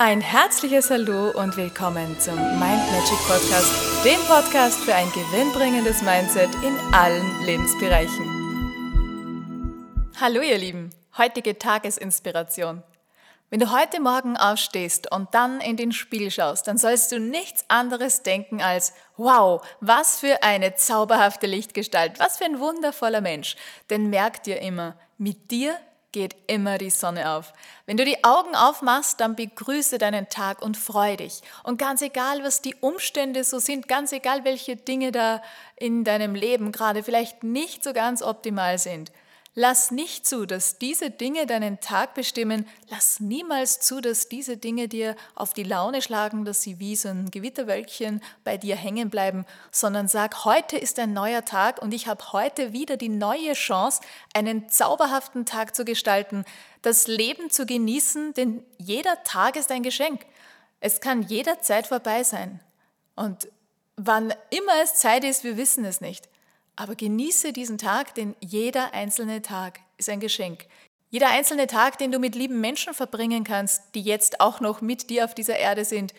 Ein herzliches Hallo und willkommen zum Mind Magic Podcast, dem Podcast für ein gewinnbringendes Mindset in allen Lebensbereichen. Hallo ihr Lieben, heutige Tagesinspiration. Wenn du heute Morgen aufstehst und dann in den Spiegel schaust, dann sollst du nichts anderes denken als, wow, was für eine zauberhafte Lichtgestalt, was für ein wundervoller Mensch. Denn merk dir immer, mit dir geht immer die Sonne auf. Wenn du die Augen aufmachst, dann begrüße deinen Tag und freu dich. Und ganz egal, was die Umstände so sind, ganz egal, welche Dinge da in deinem Leben gerade vielleicht nicht so ganz optimal sind, Lass nicht zu, dass diese Dinge deinen Tag bestimmen. Lass niemals zu, dass diese Dinge dir auf die Laune schlagen, dass sie wie so ein Gewitterwölkchen bei dir hängen bleiben, sondern sag, heute ist ein neuer Tag und ich habe heute wieder die neue Chance, einen zauberhaften Tag zu gestalten, das Leben zu genießen, denn jeder Tag ist ein Geschenk. Es kann jederzeit vorbei sein. Und wann immer es Zeit ist, wir wissen es nicht. Aber genieße diesen Tag, denn jeder einzelne Tag ist ein Geschenk. Jeder einzelne Tag, den du mit lieben Menschen verbringen kannst, die jetzt auch noch mit dir auf dieser Erde sind,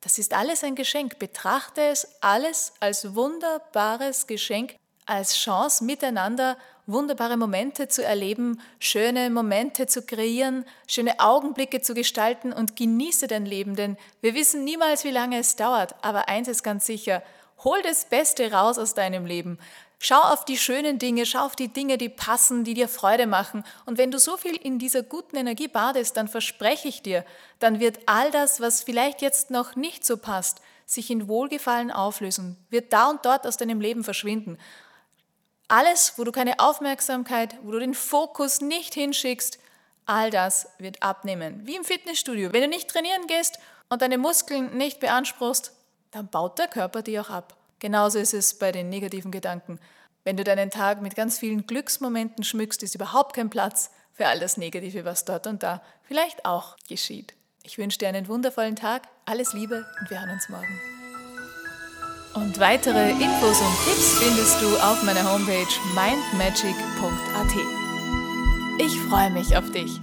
das ist alles ein Geschenk. Betrachte es alles als wunderbares Geschenk, als Chance, miteinander wunderbare Momente zu erleben, schöne Momente zu kreieren, schöne Augenblicke zu gestalten und genieße dein Leben, denn wir wissen niemals, wie lange es dauert. Aber eins ist ganz sicher, hol das Beste raus aus deinem Leben. Schau auf die schönen Dinge, schau auf die Dinge, die passen, die dir Freude machen. Und wenn du so viel in dieser guten Energie badest, dann verspreche ich dir, dann wird all das, was vielleicht jetzt noch nicht so passt, sich in Wohlgefallen auflösen, wird da und dort aus deinem Leben verschwinden. Alles, wo du keine Aufmerksamkeit, wo du den Fokus nicht hinschickst, all das wird abnehmen. Wie im Fitnessstudio. Wenn du nicht trainieren gehst und deine Muskeln nicht beanspruchst, dann baut der Körper die auch ab. Genauso ist es bei den negativen Gedanken. Wenn du deinen Tag mit ganz vielen Glücksmomenten schmückst, ist überhaupt kein Platz für all das Negative, was dort und da vielleicht auch geschieht. Ich wünsche dir einen wundervollen Tag, alles Liebe und wir hören uns morgen. Und weitere Infos und Tipps findest du auf meiner Homepage mindmagic.at. Ich freue mich auf dich.